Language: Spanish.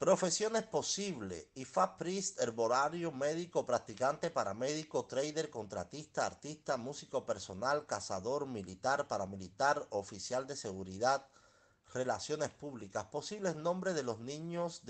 Profesiones posibles: IFA Priest, herbolario, médico, practicante, paramédico, trader, contratista, artista, músico personal, cazador, militar, paramilitar, oficial de seguridad, relaciones públicas. Posibles nombres de los niños